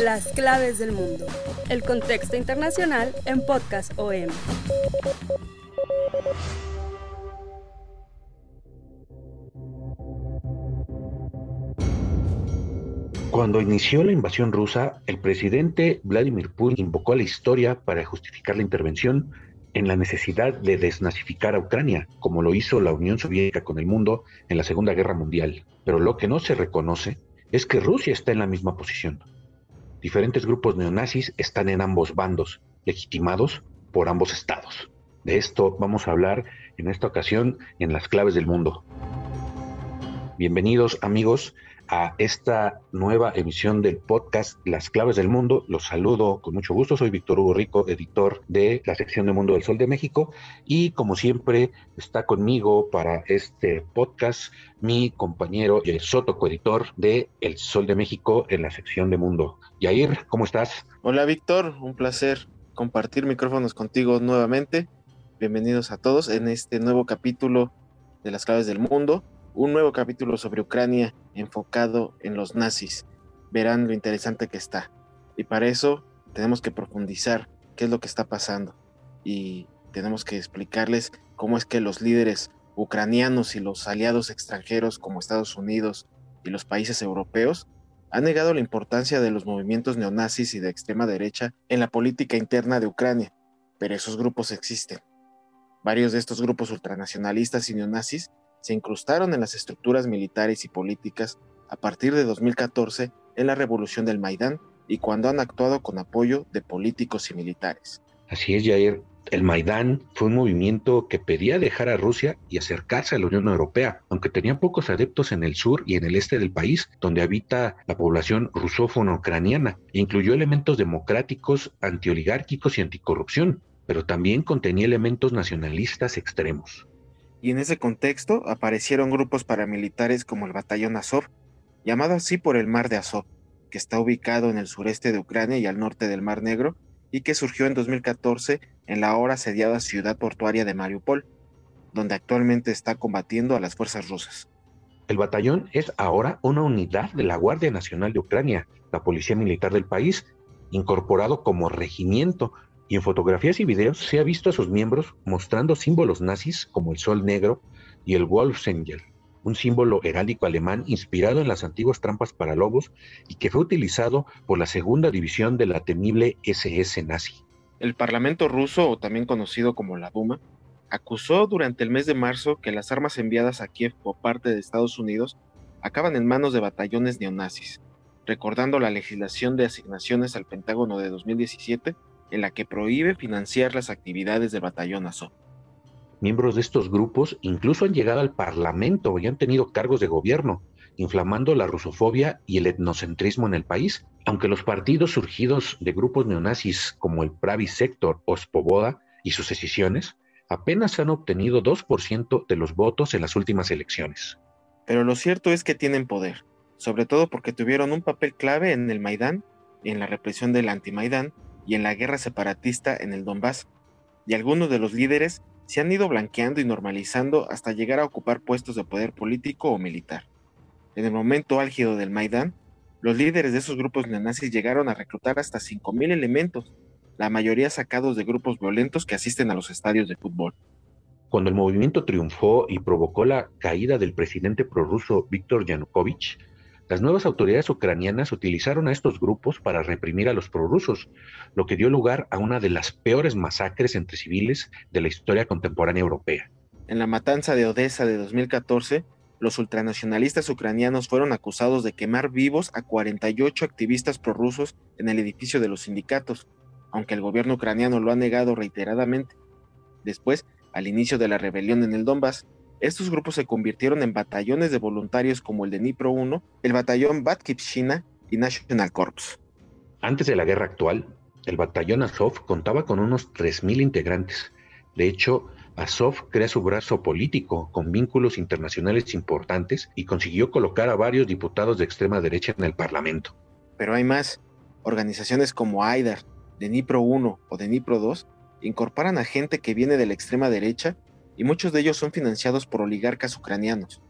Las claves del mundo. El contexto internacional en Podcast OM. Cuando inició la invasión rusa, el presidente Vladimir Putin invocó a la historia para justificar la intervención en la necesidad de desnazificar a Ucrania, como lo hizo la Unión Soviética con el mundo en la Segunda Guerra Mundial. Pero lo que no se reconoce es que Rusia está en la misma posición. Diferentes grupos neonazis están en ambos bandos, legitimados por ambos estados. De esto vamos a hablar en esta ocasión en las claves del mundo. Bienvenidos amigos a esta nueva emisión del podcast Las Claves del Mundo. Los saludo con mucho gusto. Soy Víctor Hugo Rico, editor de la sección de Mundo del Sol de México. Y como siempre, está conmigo para este podcast mi compañero Yair Soto, coeditor de El Sol de México en la sección de Mundo. Yair, ¿cómo estás? Hola Víctor, un placer compartir micrófonos contigo nuevamente. Bienvenidos a todos en este nuevo capítulo de Las Claves del Mundo un nuevo capítulo sobre Ucrania enfocado en los nazis. Verán lo interesante que está. Y para eso tenemos que profundizar qué es lo que está pasando. Y tenemos que explicarles cómo es que los líderes ucranianos y los aliados extranjeros como Estados Unidos y los países europeos han negado la importancia de los movimientos neonazis y de extrema derecha en la política interna de Ucrania, pero esos grupos existen. Varios de estos grupos ultranacionalistas y neonazis se incrustaron en las estructuras militares y políticas a partir de 2014 en la revolución del Maidán y cuando han actuado con apoyo de políticos y militares. Así es, Jair. El Maidán fue un movimiento que pedía dejar a Rusia y acercarse a la Unión Europea, aunque tenía pocos adeptos en el sur y en el este del país, donde habita la población rusófona ucraniana, e incluyó elementos democráticos, antioligárquicos y anticorrupción, pero también contenía elementos nacionalistas extremos y en ese contexto aparecieron grupos paramilitares como el Batallón Azov, llamado así por el Mar de Azov, que está ubicado en el sureste de Ucrania y al norte del Mar Negro, y que surgió en 2014 en la ahora asediada ciudad portuaria de Mariupol, donde actualmente está combatiendo a las fuerzas rusas. El batallón es ahora una unidad de la Guardia Nacional de Ucrania, la policía militar del país, incorporado como regimiento y en fotografías y videos se ha visto a sus miembros mostrando símbolos nazis como el sol negro y el Wolfsengel, un símbolo heráldico alemán inspirado en las antiguas trampas para lobos y que fue utilizado por la segunda división de la temible SS nazi. El Parlamento ruso, o también conocido como la Duma, acusó durante el mes de marzo que las armas enviadas a Kiev por parte de Estados Unidos acaban en manos de batallones neonazis, recordando la legislación de asignaciones al Pentágono de 2017 en la que prohíbe financiar las actividades del batallón Azov. Miembros de estos grupos incluso han llegado al Parlamento y han tenido cargos de gobierno, inflamando la rusofobia y el etnocentrismo en el país, aunque los partidos surgidos de grupos neonazis como el Pravi Sector o Spoboda y sus decisiones apenas han obtenido 2% de los votos en las últimas elecciones. Pero lo cierto es que tienen poder, sobre todo porque tuvieron un papel clave en el Maidán, en la represión del anti-Maidán y en la guerra separatista en el Donbass, y algunos de los líderes se han ido blanqueando y normalizando hasta llegar a ocupar puestos de poder político o militar. En el momento álgido del Maidán, los líderes de esos grupos neonazis llegaron a reclutar hasta 5.000 elementos, la mayoría sacados de grupos violentos que asisten a los estadios de fútbol. Cuando el movimiento triunfó y provocó la caída del presidente prorruso Víctor Yanukovych, las nuevas autoridades ucranianas utilizaron a estos grupos para reprimir a los prorrusos, lo que dio lugar a una de las peores masacres entre civiles de la historia contemporánea europea. En la matanza de Odessa de 2014, los ultranacionalistas ucranianos fueron acusados de quemar vivos a 48 activistas prorrusos en el edificio de los sindicatos, aunque el gobierno ucraniano lo ha negado reiteradamente. Después, al inicio de la rebelión en el Donbass, estos grupos se convirtieron en batallones de voluntarios como el de Dnipro 1, el batallón Batkivshina y National Corps. Antes de la guerra actual, el batallón Azov contaba con unos 3.000 integrantes. De hecho, Azov crea su brazo político con vínculos internacionales importantes y consiguió colocar a varios diputados de extrema derecha en el Parlamento. Pero hay más. Organizaciones como AIDAR, de Dnipro 1 o de Dnipro 2 incorporan a gente que viene de la extrema derecha y muchos de ellos son financiados por oligarcas ucranianos.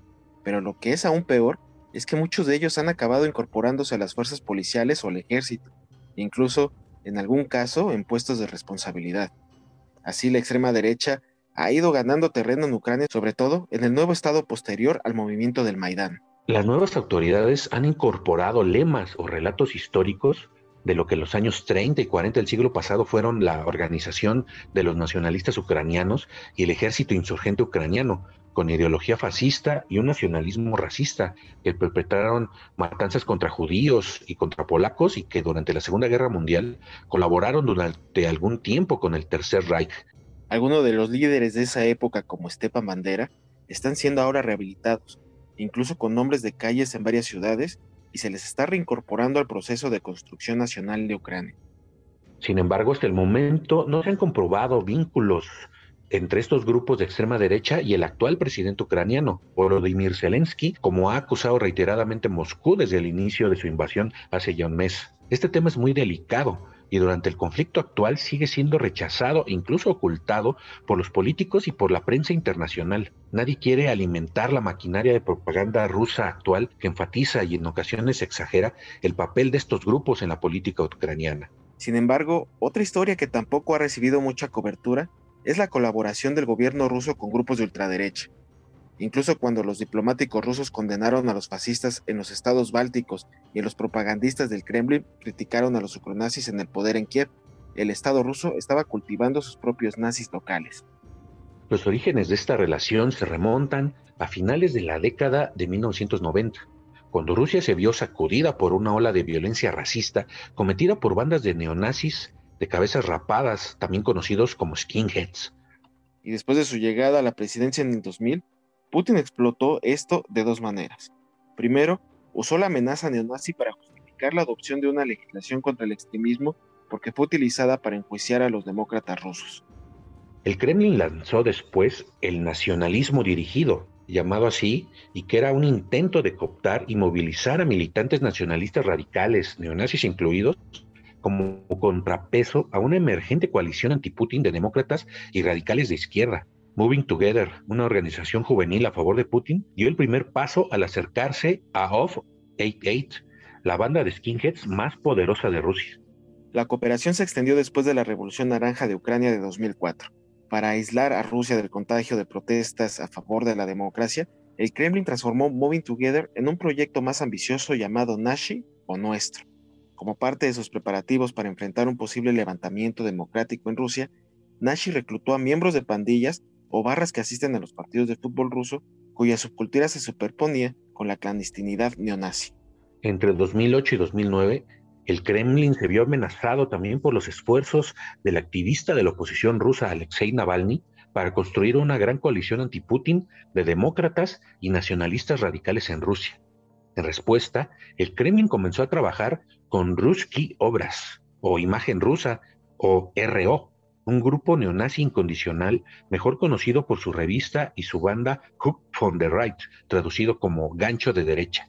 Pero lo que es aún peor es que muchos de ellos han acabado incorporándose a las fuerzas policiales o al ejército, incluso, en algún caso, en puestos de responsabilidad. Así la extrema derecha ha ido ganando terreno en Ucrania, sobre todo en el nuevo estado posterior al movimiento del Maidán. Las nuevas autoridades han incorporado lemas o relatos históricos de lo que los años 30 y 40 del siglo pasado fueron la organización de los nacionalistas ucranianos y el ejército insurgente ucraniano, con ideología fascista y un nacionalismo racista, que perpetraron matanzas contra judíos y contra polacos y que durante la Segunda Guerra Mundial colaboraron durante algún tiempo con el Tercer Reich. Algunos de los líderes de esa época, como Stepan Bandera, están siendo ahora rehabilitados, incluso con nombres de calles en varias ciudades y se les está reincorporando al proceso de construcción nacional de Ucrania. Sin embargo, hasta el momento no se han comprobado vínculos entre estos grupos de extrema derecha y el actual presidente ucraniano, Volodymyr Zelensky, como ha acusado reiteradamente Moscú desde el inicio de su invasión hace ya un mes. Este tema es muy delicado, y durante el conflicto actual sigue siendo rechazado e incluso ocultado por los políticos y por la prensa internacional. Nadie quiere alimentar la maquinaria de propaganda rusa actual que enfatiza y en ocasiones exagera el papel de estos grupos en la política ucraniana. Sin embargo, otra historia que tampoco ha recibido mucha cobertura es la colaboración del gobierno ruso con grupos de ultraderecha. Incluso cuando los diplomáticos rusos condenaron a los fascistas en los estados bálticos y los propagandistas del Kremlin criticaron a los ucronazis en el poder en Kiev, el Estado ruso estaba cultivando sus propios nazis locales. Los orígenes de esta relación se remontan a finales de la década de 1990, cuando Rusia se vio sacudida por una ola de violencia racista cometida por bandas de neonazis de cabezas rapadas, también conocidos como skinheads. Y después de su llegada a la presidencia en el 2000, Putin explotó esto de dos maneras. Primero, usó la amenaza neonazi para justificar la adopción de una legislación contra el extremismo porque fue utilizada para enjuiciar a los demócratas rusos. El Kremlin lanzó después el nacionalismo dirigido, llamado así, y que era un intento de cooptar y movilizar a militantes nacionalistas radicales, neonazis incluidos, como contrapeso a una emergente coalición anti-Putin de demócratas y radicales de izquierda, Moving Together, una organización juvenil a favor de Putin, dio el primer paso al acercarse a OFF 88, la banda de skinheads más poderosa de Rusia. La cooperación se extendió después de la Revolución Naranja de Ucrania de 2004. Para aislar a Rusia del contagio de protestas a favor de la democracia, el Kremlin transformó Moving Together en un proyecto más ambicioso llamado Nashi o Nuestro. Como parte de sus preparativos para enfrentar un posible levantamiento democrático en Rusia, Nashi reclutó a miembros de pandillas o barras que asisten a los partidos de fútbol ruso cuya subcultura se superponía con la clandestinidad neonazi. Entre 2008 y 2009, el Kremlin se vio amenazado también por los esfuerzos del activista de la oposición rusa Alexei Navalny para construir una gran coalición anti-Putin de demócratas y nacionalistas radicales en Rusia. En respuesta, el Kremlin comenzó a trabajar con Ruski Obras, o Imagen Rusa, o RO, un grupo neonazi incondicional, mejor conocido por su revista y su banda Hook from the Right, traducido como gancho de derecha.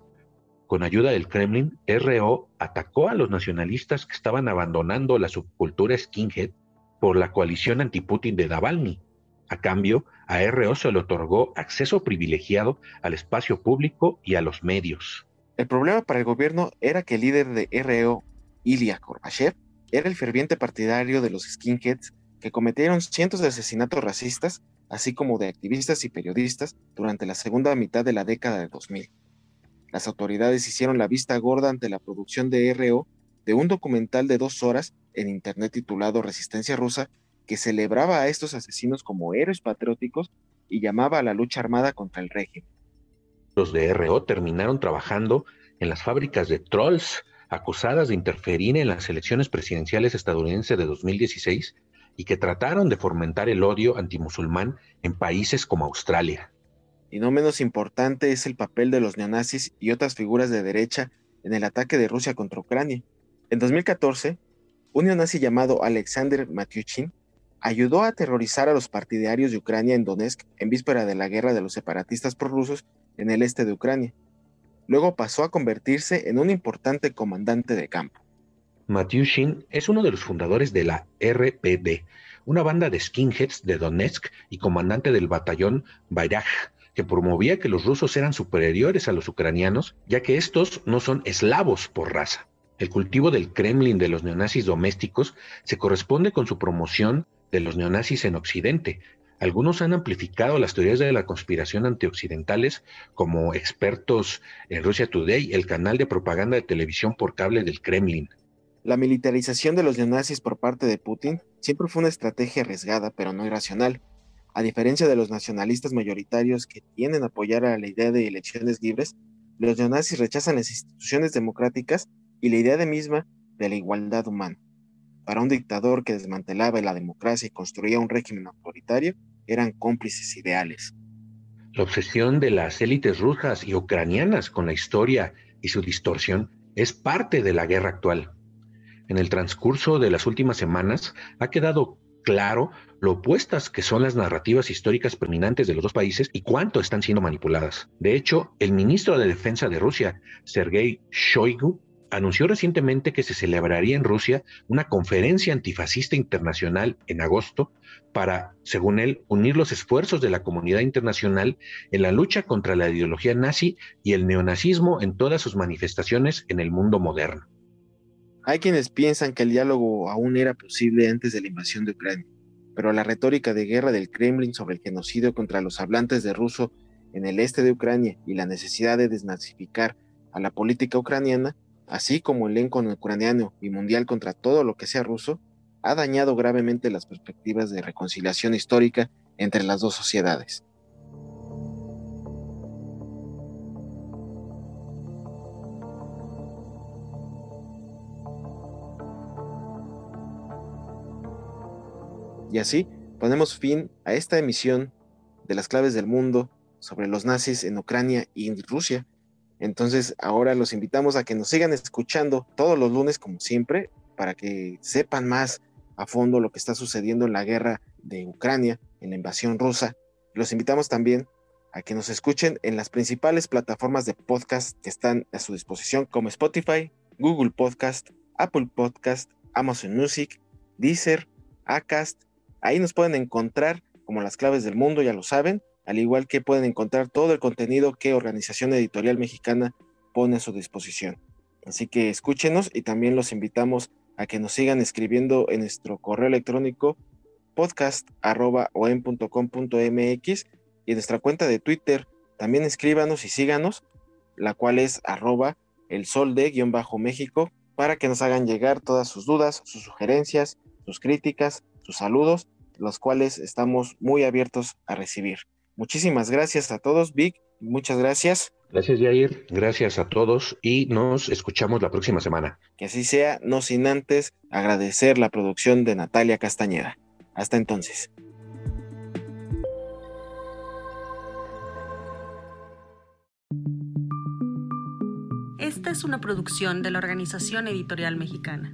Con ayuda del Kremlin, RO atacó a los nacionalistas que estaban abandonando la subcultura skinhead por la coalición anti-Putin de Navalny. A cambio, a RO se le otorgó acceso privilegiado al espacio público y a los medios. El problema para el gobierno era que el líder de RO, Ilya Korbachev, era el ferviente partidario de los skinheads que cometieron cientos de asesinatos racistas, así como de activistas y periodistas durante la segunda mitad de la década de 2000. Las autoridades hicieron la vista gorda ante la producción de RO de un documental de dos horas en Internet titulado Resistencia Rusa, que celebraba a estos asesinos como héroes patrióticos y llamaba a la lucha armada contra el régimen. Los de RO terminaron trabajando en las fábricas de trolls acusadas de interferir en las elecciones presidenciales estadounidenses de 2016 y que trataron de fomentar el odio antimusulmán en países como Australia. y no menos importante es el papel de los neonazis y otras figuras de derecha en el ataque de Rusia contra Ucrania. En 2014, un neonazi llamado Alexander Matyuchin ayudó a aterrorizar a los partidarios de Ucrania en Donetsk en víspera de la guerra de los separatistas prorrusos en el este de Ucrania. Luego pasó a convertirse en un importante comandante de campo. Matyushin es uno de los fundadores de la RPD, una banda de skinheads de Donetsk y comandante del batallón Bayrag, que promovía que los rusos eran superiores a los ucranianos, ya que estos no son eslavos por raza. El cultivo del Kremlin de los neonazis domésticos se corresponde con su promoción de los neonazis en Occidente. Algunos han amplificado las teorías de la conspiración antioccidentales, como expertos en Russia Today, el canal de propaganda de televisión por cable del Kremlin. La militarización de los neonazis por parte de Putin siempre fue una estrategia arriesgada, pero no irracional. A diferencia de los nacionalistas mayoritarios que tienden a apoyar a la idea de elecciones libres, los neonazis rechazan las instituciones democráticas y la idea de misma de la igualdad humana. Para un dictador que desmantelaba la democracia y construía un régimen autoritario, eran cómplices ideales. La obsesión de las élites rusas y ucranianas con la historia y su distorsión es parte de la guerra actual. En el transcurso de las últimas semanas ha quedado claro lo opuestas que son las narrativas históricas predominantes de los dos países y cuánto están siendo manipuladas. De hecho, el ministro de Defensa de Rusia, Sergei Shoigu, anunció recientemente que se celebraría en Rusia una conferencia antifascista internacional en agosto para, según él, unir los esfuerzos de la comunidad internacional en la lucha contra la ideología nazi y el neonazismo en todas sus manifestaciones en el mundo moderno. Hay quienes piensan que el diálogo aún era posible antes de la invasión de Ucrania, pero la retórica de guerra del Kremlin sobre el genocidio contra los hablantes de ruso en el este de Ucrania y la necesidad de desnazificar a la política ucraniana, así como el elenco ucraniano y mundial contra todo lo que sea ruso, ha dañado gravemente las perspectivas de reconciliación histórica entre las dos sociedades. Y así ponemos fin a esta emisión de las claves del mundo sobre los nazis en Ucrania y en Rusia. Entonces ahora los invitamos a que nos sigan escuchando todos los lunes como siempre para que sepan más a fondo lo que está sucediendo en la guerra de Ucrania, en la invasión rusa. Los invitamos también a que nos escuchen en las principales plataformas de podcast que están a su disposición como Spotify, Google Podcast, Apple Podcast, Amazon Music, Deezer, Acast Ahí nos pueden encontrar como las claves del mundo, ya lo saben, al igual que pueden encontrar todo el contenido que Organización Editorial Mexicana pone a su disposición. Así que escúchenos y también los invitamos a que nos sigan escribiendo en nuestro correo electrónico podcast.com.mx y en nuestra cuenta de Twitter también escríbanos y síganos, la cual es arroba el sol de guion bajo México, para que nos hagan llegar todas sus dudas, sus sugerencias, sus críticas, sus saludos los cuales estamos muy abiertos a recibir. Muchísimas gracias a todos, Vic, muchas gracias. Gracias, Jair. Gracias a todos y nos escuchamos la próxima semana. Que así sea, no sin antes agradecer la producción de Natalia Castañeda. Hasta entonces. Esta es una producción de la Organización Editorial Mexicana.